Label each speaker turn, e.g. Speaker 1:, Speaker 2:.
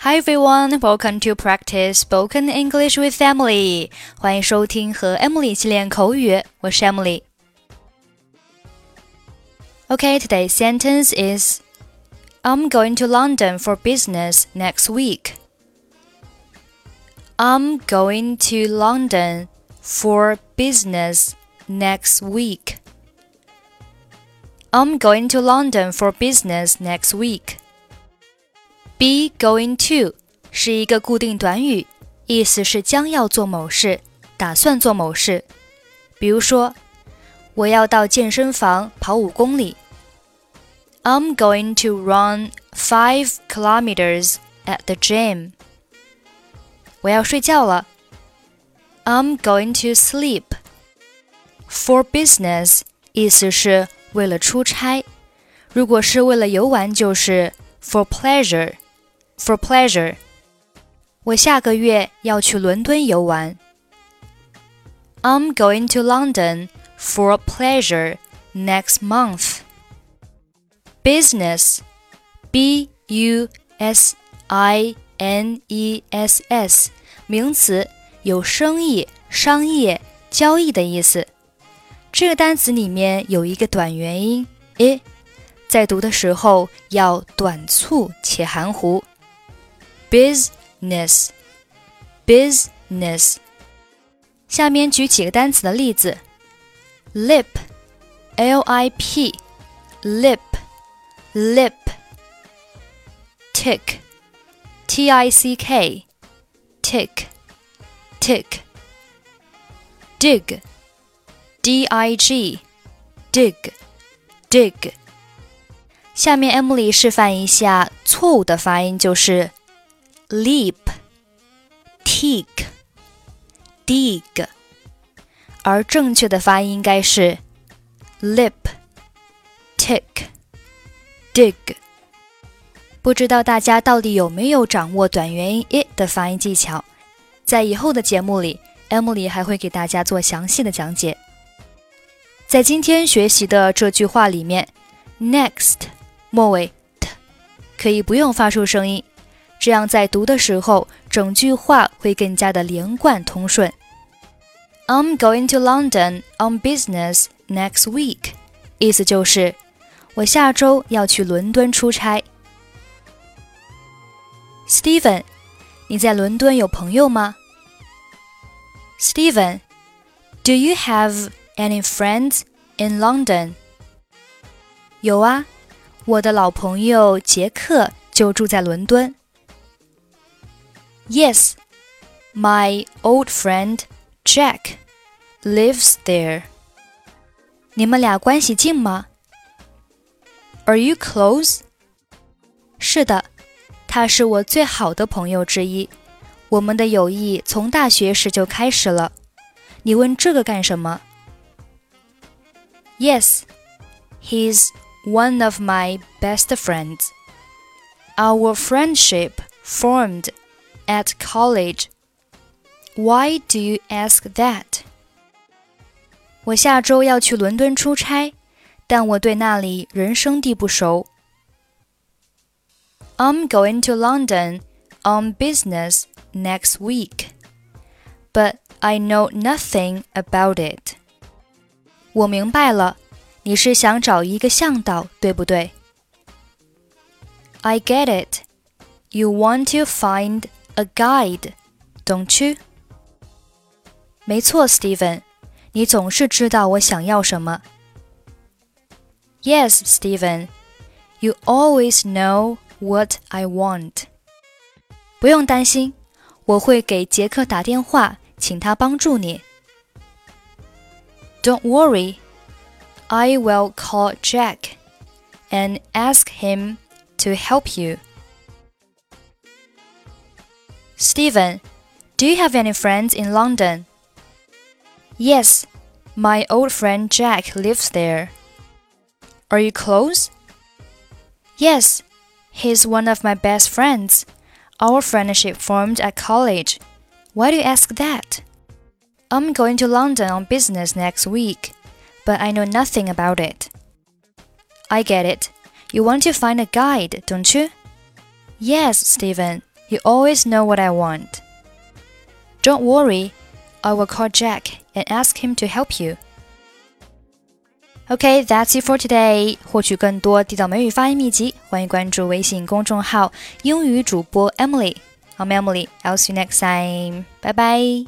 Speaker 1: Hi everyone, welcome to practice spoken English with Emily. 欢迎收听和 Emily 一起练口语，我是 Emily。Okay, today's sentence is I'm going to London for business next week. I'm going to London for business next week. I'm going to London for business next week. Be going to 是一个固定短语，意思是将要做某事，打算做某事。比如说，我要到健身房跑五公里。I'm going to run five kilometers at the gym. 我要睡觉了。I'm going to sleep. For business 意思是为了出差，如果是为了游玩，就是 for pleasure。 For pleasure，我下个月要去伦敦游玩。I'm going to London for pleasure next month. Business, B U S I N E S S，名词，有生意、商业、交易的意思。这个单词里面有一个短元音 i，在读的时候要短促且含糊。 business，business。下面举几个单词的例子：lip，l i p，lip，lip；tick，t i c k，tick，tick；dig，d i g，dig，dig。下面 Emily 示范一下错误的发音，就是。 Leap, teak, dig，而正确的发音应该是 lip, tick, dig。不知道大家到底有没有掌握短元音 i 的发音技巧？在以后的节目里，Emily 还会给大家做详细的讲解。在今天学习的这句话里面，next 末尾 t 可以不用发出声音。这样在读的时候，整句话会更加的连贯通顺。I'm going to London on business next week，意思就是我下周要去伦敦出差。Steven，你在伦敦有朋友吗？Steven，Do you have any friends in London？有啊，我的老朋友杰克就住在伦敦。Yes, my old friend Jack lives there. 你们俩关系近吗？Are you close? 是的，他是我最好的朋友之一。我们的友谊从大学时就开始了。你问这个干什么？Yes, he's one of my best friends. Our friendship formed at college. Why do you ask that? 我下周要去伦敦出差，但我对那里人生地不熟。I'm going to London on business next week, but I know nothing about it. 我明白了，你是想找一个向导，对不对？I get it. You want to find a guide, don't you? 没错，Steven，你总是知道我想要什么。Yes, Steven, you always know what I want. 不用担心，我会给杰克打电话，请他帮助你。Don't worry, I will call Jack and ask him to help you. Steven, do you have any friends in London? Yes, my old friend Jack lives there. Are you close? Yes, he's one of my best friends. Our friendship formed at college. Why do you ask that? I'm going to London on business next week, but I know nothing about it. I get it. You want to find a guide, don't you? Yes, Steven. You always know what I want. Don't worry, I will call Jack and ask him to help you. Okay, that's it for today. 获取更多地道美语发音秘籍，欢迎关注微信公众号“英语主播 Emily”。I'm Emily. I'll see you next time. Bye bye.